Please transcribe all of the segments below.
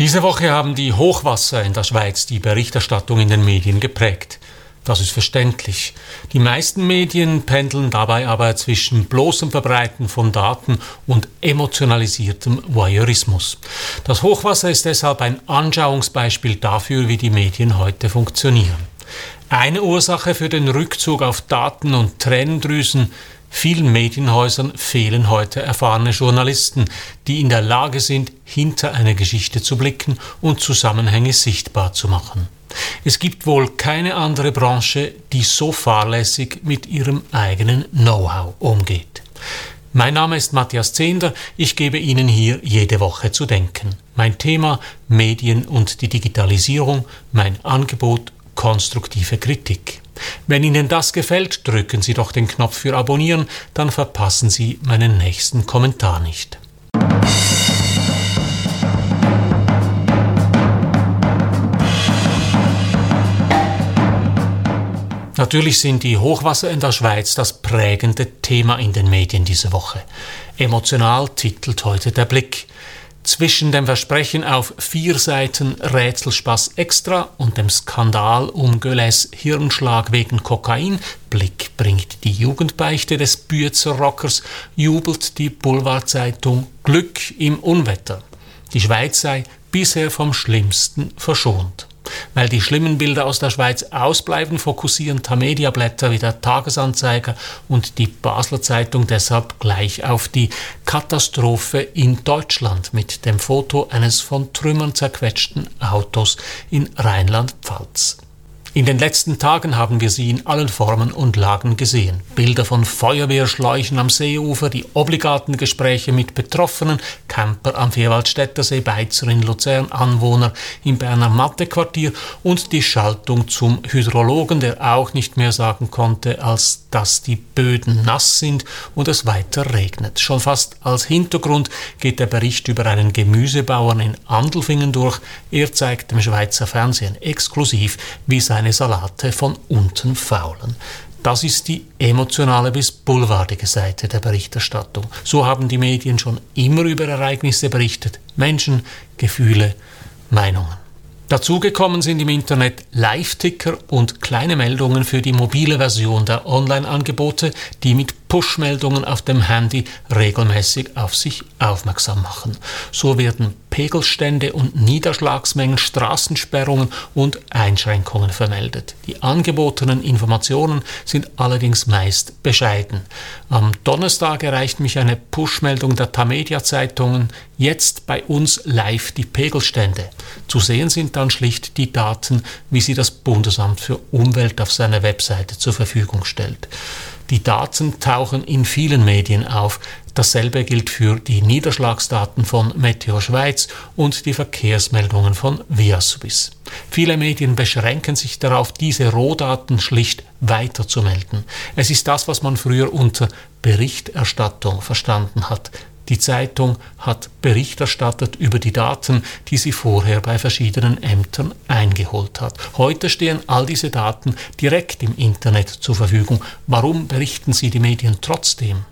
Diese Woche haben die Hochwasser in der Schweiz die Berichterstattung in den Medien geprägt. Das ist verständlich. Die meisten Medien pendeln dabei aber zwischen bloßem Verbreiten von Daten und emotionalisiertem Voyeurismus. Das Hochwasser ist deshalb ein Anschauungsbeispiel dafür, wie die Medien heute funktionieren. Eine Ursache für den Rückzug auf Daten und Tränendrüsen Vielen Medienhäusern fehlen heute erfahrene Journalisten, die in der Lage sind, hinter eine Geschichte zu blicken und Zusammenhänge sichtbar zu machen. Es gibt wohl keine andere Branche, die so fahrlässig mit ihrem eigenen Know-how umgeht. Mein Name ist Matthias Zehnder, ich gebe Ihnen hier jede Woche zu denken. Mein Thema Medien und die Digitalisierung, mein Angebot konstruktive Kritik. Wenn Ihnen das gefällt, drücken Sie doch den Knopf für Abonnieren, dann verpassen Sie meinen nächsten Kommentar nicht. Natürlich sind die Hochwasser in der Schweiz das prägende Thema in den Medien diese Woche. Emotional titelt heute der Blick. Zwischen dem Versprechen auf vier Seiten Rätselspaß extra und dem Skandal um Göles Hirnschlag wegen Kokain, Blick bringt die Jugendbeichte des Büetzer Rockers, jubelt die Boulevardzeitung Glück im Unwetter. Die Schweiz sei bisher vom Schlimmsten verschont. Weil die schlimmen Bilder aus der Schweiz ausbleiben, fokussieren Tamedia-Blätter wie der Tagesanzeiger und die Basler Zeitung deshalb gleich auf die Katastrophe in Deutschland mit dem Foto eines von Trümmern zerquetschten Autos in Rheinland-Pfalz. In den letzten Tagen haben wir sie in allen Formen und Lagen gesehen. Bilder von Feuerwehrschläuchen am Seeufer, die obligaten Gespräche mit Betroffenen, Camper am Vierwaldstätter See, Beizer in Luzern, Anwohner im Berner Mattequartier und die Schaltung zum Hydrologen, der auch nicht mehr sagen konnte, als dass die Böden nass sind und es weiter regnet. Schon fast als Hintergrund geht der Bericht über einen Gemüsebauern in Andelfingen durch. Er zeigt dem Schweizer Fernsehen exklusiv, wie sein seine Salate von unten faulen. Das ist die emotionale bis boulevardige Seite der Berichterstattung. So haben die Medien schon immer über Ereignisse berichtet. Menschen, Gefühle, Meinungen. Dazugekommen sind im Internet Live-Ticker und kleine Meldungen für die mobile Version der Online-Angebote, die mit Push-Meldungen auf dem Handy regelmäßig auf sich aufmerksam machen. So werden Pegelstände und Niederschlagsmengen, Straßensperrungen und Einschränkungen vermeldet. Die angebotenen Informationen sind allerdings meist bescheiden. Am Donnerstag erreicht mich eine Push-Meldung der Tamedia-Zeitungen, jetzt bei uns live die Pegelstände. Zu sehen sind dann schlicht die Daten, wie sie das Bundesamt für Umwelt auf seiner Webseite zur Verfügung stellt. Die Daten tauchen in vielen Medien auf. Dasselbe gilt für die Niederschlagsdaten von Meteo Schweiz und die Verkehrsmeldungen von Viasubis. Viele Medien beschränken sich darauf, diese Rohdaten schlicht weiterzumelden. Es ist das, was man früher unter Berichterstattung verstanden hat. Die Zeitung hat Bericht erstattet über die Daten, die sie vorher bei verschiedenen Ämtern eingeholt hat. Heute stehen all diese Daten direkt im Internet zur Verfügung. Warum berichten sie die Medien trotzdem?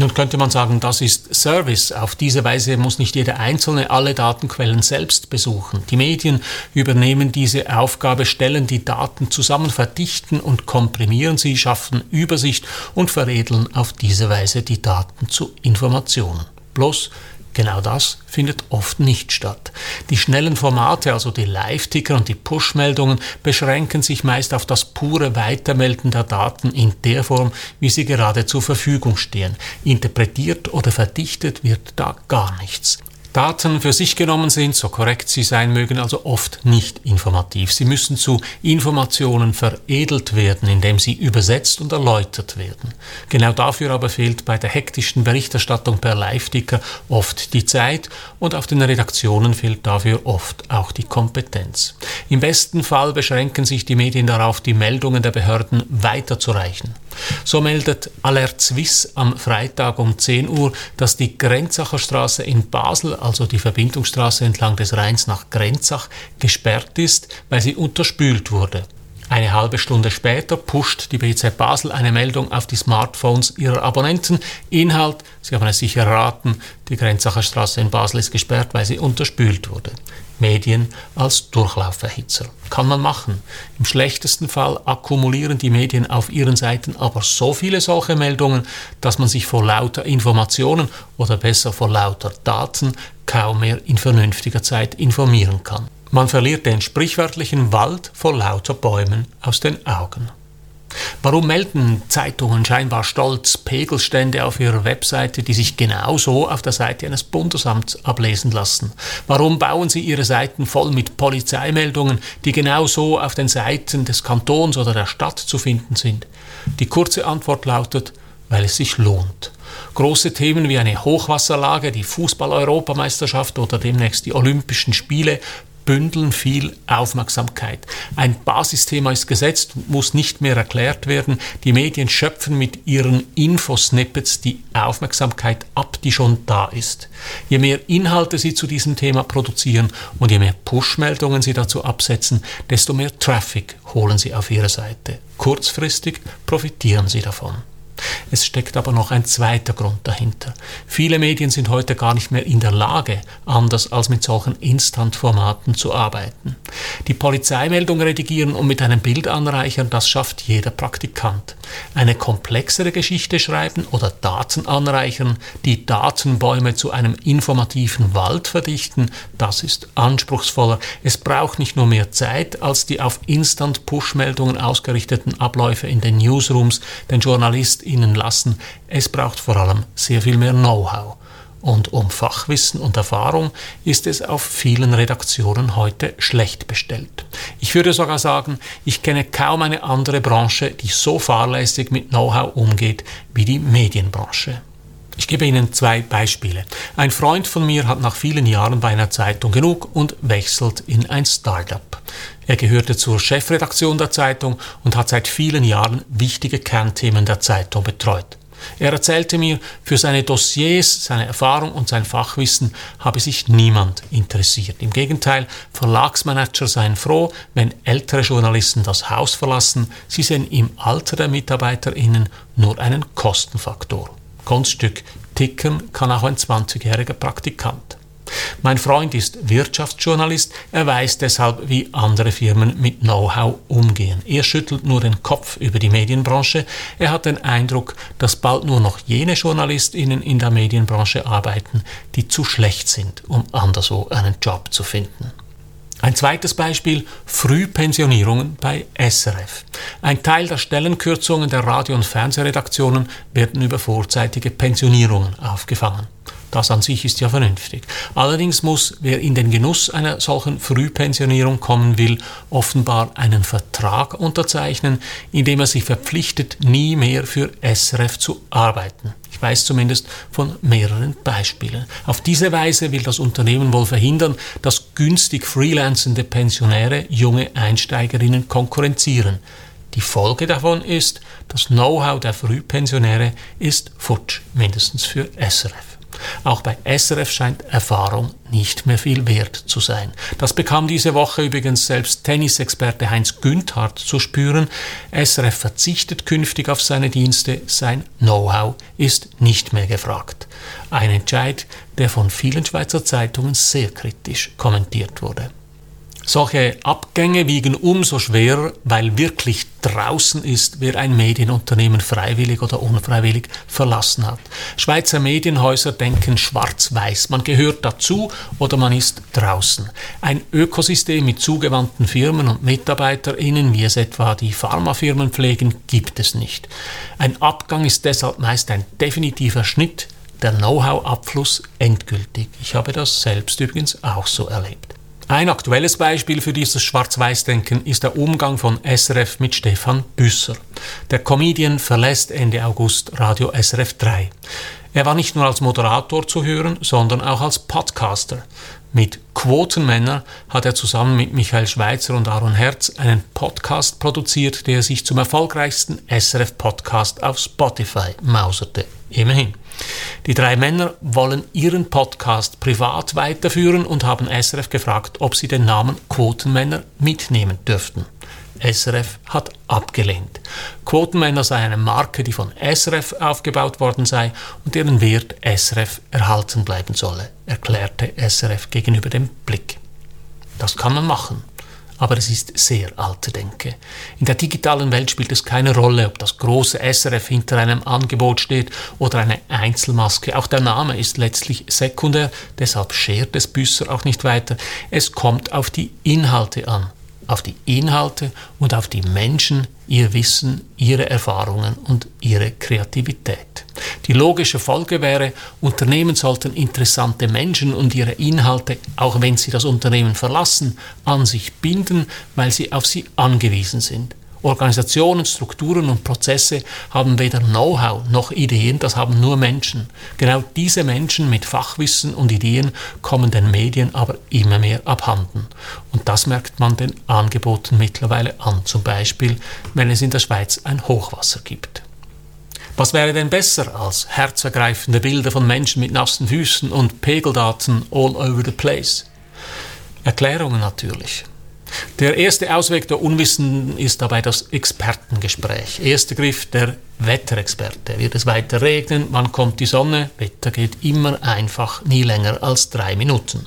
Nun könnte man sagen, das ist Service. Auf diese Weise muss nicht jeder Einzelne alle Datenquellen selbst besuchen. Die Medien übernehmen diese Aufgabe, stellen die Daten zusammen, verdichten und komprimieren sie, schaffen Übersicht und veredeln auf diese Weise die Daten zu Informationen. Bloß Genau das findet oft nicht statt. Die schnellen Formate, also die Live-Ticker und die Push-Meldungen, beschränken sich meist auf das pure Weitermelden der Daten in der Form, wie sie gerade zur Verfügung stehen. Interpretiert oder verdichtet wird da gar nichts. Daten für sich genommen sind, so korrekt sie sein mögen, also oft nicht informativ. Sie müssen zu Informationen veredelt werden, indem sie übersetzt und erläutert werden. Genau dafür aber fehlt bei der hektischen Berichterstattung per Live-Ticker oft die Zeit und auf den Redaktionen fehlt dafür oft auch die Kompetenz. Im besten Fall beschränken sich die Medien darauf, die Meldungen der Behörden weiterzureichen. So meldet Alert Swiss am Freitag um 10 Uhr, dass die Grenzacher Straße in Basel, also die Verbindungsstraße entlang des Rheins nach Grenzach, gesperrt ist, weil sie unterspült wurde. Eine halbe Stunde später pusht die BZ Basel eine Meldung auf die Smartphones ihrer Abonnenten. Inhalt, Sie haben es sicher erraten, die Grenzacher Straße in Basel ist gesperrt, weil sie unterspült wurde. Medien als Durchlauferhitzer. Kann man machen. Im schlechtesten Fall akkumulieren die Medien auf ihren Seiten aber so viele solche Meldungen, dass man sich vor lauter Informationen oder besser vor lauter Daten kaum mehr in vernünftiger Zeit informieren kann. Man verliert den sprichwörtlichen Wald vor lauter Bäumen aus den Augen. Warum melden Zeitungen scheinbar stolz Pegelstände auf ihrer Webseite, die sich genauso auf der Seite eines Bundesamts ablesen lassen? Warum bauen sie ihre Seiten voll mit Polizeimeldungen, die genauso auf den Seiten des Kantons oder der Stadt zu finden sind? Die kurze Antwort lautet, weil es sich lohnt. Große Themen wie eine Hochwasserlage, die Fußball-Europameisterschaft oder demnächst die Olympischen Spiele bündeln viel Aufmerksamkeit. Ein Basisthema ist gesetzt, muss nicht mehr erklärt werden. Die Medien schöpfen mit ihren Infosnippets die Aufmerksamkeit ab, die schon da ist. Je mehr Inhalte sie zu diesem Thema produzieren und je mehr Push-Meldungen sie dazu absetzen, desto mehr Traffic holen sie auf ihre Seite. Kurzfristig profitieren sie davon. Es steckt aber noch ein zweiter Grund dahinter. Viele Medien sind heute gar nicht mehr in der Lage, anders als mit solchen Instant-Formaten zu arbeiten. Die Polizeimeldung redigieren und mit einem Bild anreichern, das schafft jeder Praktikant. Eine komplexere Geschichte schreiben oder Daten anreichern, die Datenbäume zu einem informativen Wald verdichten, das ist anspruchsvoller. Es braucht nicht nur mehr Zeit als die auf Instant-Push-Meldungen ausgerichteten Abläufe in den Newsrooms, den Journalist ihnen lassen. Es braucht vor allem sehr viel mehr Know-how. Und um Fachwissen und Erfahrung ist es auf vielen Redaktionen heute schlecht bestellt. Ich würde sogar sagen, ich kenne kaum eine andere Branche, die so fahrlässig mit Know-how umgeht wie die Medienbranche. Ich gebe Ihnen zwei Beispiele. Ein Freund von mir hat nach vielen Jahren bei einer Zeitung genug und wechselt in ein Startup. Er gehörte zur Chefredaktion der Zeitung und hat seit vielen Jahren wichtige Kernthemen der Zeitung betreut. Er erzählte mir, für seine Dossiers, seine Erfahrung und sein Fachwissen habe sich niemand interessiert. Im Gegenteil, Verlagsmanager seien froh, wenn ältere Journalisten das Haus verlassen. Sie sehen im Alter der MitarbeiterInnen nur einen Kostenfaktor. Kunststück tickern kann auch ein 20-jähriger Praktikant. Mein Freund ist Wirtschaftsjournalist, er weiß deshalb, wie andere Firmen mit Know-how umgehen. Er schüttelt nur den Kopf über die Medienbranche, er hat den Eindruck, dass bald nur noch jene JournalistInnen in der Medienbranche arbeiten, die zu schlecht sind, um anderswo einen Job zu finden. Ein zweites Beispiel, Frühpensionierungen bei SRF. Ein Teil der Stellenkürzungen der Radio- und Fernsehredaktionen werden über vorzeitige Pensionierungen aufgefangen. Das an sich ist ja vernünftig. Allerdings muss, wer in den Genuss einer solchen Frühpensionierung kommen will, offenbar einen Vertrag unterzeichnen, in dem er sich verpflichtet, nie mehr für SRF zu arbeiten. Ich weiß zumindest von mehreren Beispielen. Auf diese Weise will das Unternehmen wohl verhindern, dass günstig freelancende Pensionäre junge Einsteigerinnen konkurrenzieren. Die Folge davon ist, das Know-how der Frühpensionäre ist futsch, mindestens für SRF. Auch bei SRF scheint Erfahrung nicht mehr viel wert zu sein. Das bekam diese Woche übrigens selbst Tennisexperte Heinz Günthard zu spüren. SRF verzichtet künftig auf seine Dienste, sein Know-how ist nicht mehr gefragt. Ein Entscheid, der von vielen Schweizer Zeitungen sehr kritisch kommentiert wurde. Solche Abgänge wiegen umso schwerer, weil wirklich draußen ist, wer ein Medienunternehmen freiwillig oder unfreiwillig verlassen hat. Schweizer Medienhäuser denken schwarz-weiß. Man gehört dazu oder man ist draußen. Ein Ökosystem mit zugewandten Firmen und MitarbeiterInnen, wie es etwa die Pharmafirmen pflegen, gibt es nicht. Ein Abgang ist deshalb meist ein definitiver Schnitt, der Know-how-Abfluss endgültig. Ich habe das selbst übrigens auch so erlebt. Ein aktuelles Beispiel für dieses Schwarz-Weiß-Denken ist der Umgang von SRF mit Stefan Büsser. Der Comedian verlässt Ende August Radio SRF 3. Er war nicht nur als Moderator zu hören, sondern auch als Podcaster. Mit Quotenmänner hat er zusammen mit Michael Schweitzer und Aaron Herz einen Podcast produziert, der sich zum erfolgreichsten SRF-Podcast auf Spotify mauserte. Immerhin. Die drei Männer wollen ihren Podcast privat weiterführen und haben SRF gefragt, ob sie den Namen Quotenmänner mitnehmen dürften. SRF hat abgelehnt. Quotenmänner sei eine Marke, die von SRF aufgebaut worden sei und deren Wert SRF erhalten bleiben solle, erklärte SRF gegenüber dem Blick. Das kann man machen aber es ist sehr alte Denke. In der digitalen Welt spielt es keine Rolle, ob das große SRF hinter einem Angebot steht oder eine Einzelmaske. Auch der Name ist letztlich sekundär, deshalb schert es Büsser auch nicht weiter. Es kommt auf die Inhalte an auf die Inhalte und auf die Menschen, ihr Wissen, ihre Erfahrungen und ihre Kreativität. Die logische Folge wäre, Unternehmen sollten interessante Menschen und ihre Inhalte, auch wenn sie das Unternehmen verlassen, an sich binden, weil sie auf sie angewiesen sind. Organisationen, Strukturen und Prozesse haben weder Know-how noch Ideen, das haben nur Menschen. Genau diese Menschen mit Fachwissen und Ideen kommen den Medien aber immer mehr abhanden. Und das merkt man den Angeboten mittlerweile an, zum Beispiel wenn es in der Schweiz ein Hochwasser gibt. Was wäre denn besser als herzergreifende Bilder von Menschen mit nassen Füßen und Pegeldaten all over the place? Erklärungen natürlich. Der erste Ausweg der Unwissenden ist dabei das Expertengespräch. Erster Griff der Wetterexperte. Wird es weiter regnen? Wann kommt die Sonne? Wetter geht immer einfach, nie länger als drei Minuten.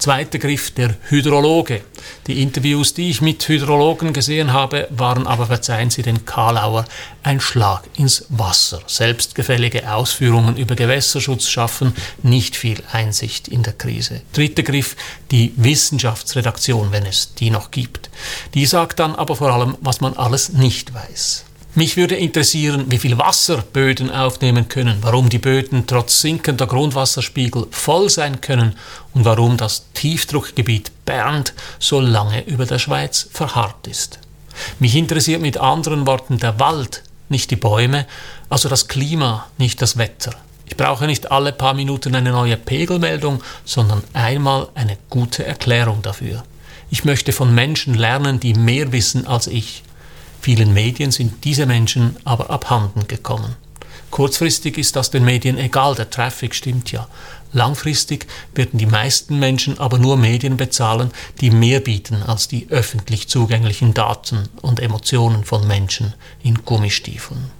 Zweiter Griff der Hydrologe. Die Interviews, die ich mit Hydrologen gesehen habe, waren aber, verzeihen Sie den Karlauer, ein Schlag ins Wasser. Selbstgefällige Ausführungen über Gewässerschutz schaffen nicht viel Einsicht in der Krise. Dritter Griff, die Wissenschaftsredaktion, wenn es die noch gibt. Die sagt dann aber vor allem, was man alles nicht weiß. Mich würde interessieren, wie viel Wasser Böden aufnehmen können, warum die Böden trotz sinkender Grundwasserspiegel voll sein können und warum das Tiefdruckgebiet Bernd so lange über der Schweiz verharrt ist. Mich interessiert mit anderen Worten der Wald, nicht die Bäume, also das Klima, nicht das Wetter. Ich brauche nicht alle paar Minuten eine neue Pegelmeldung, sondern einmal eine gute Erklärung dafür. Ich möchte von Menschen lernen, die mehr wissen als ich. Vielen Medien sind diese Menschen aber abhanden gekommen. Kurzfristig ist das den Medien egal, der Traffic stimmt ja. Langfristig werden die meisten Menschen aber nur Medien bezahlen, die mehr bieten als die öffentlich zugänglichen Daten und Emotionen von Menschen in Gummistiefeln.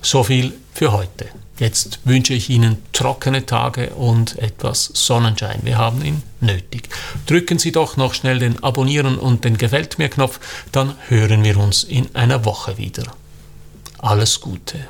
So viel für heute. Jetzt wünsche ich Ihnen trockene Tage und etwas Sonnenschein. Wir haben ihn nötig. Drücken Sie doch noch schnell den Abonnieren und den Gefällt mir Knopf, dann hören wir uns in einer Woche wieder. Alles Gute.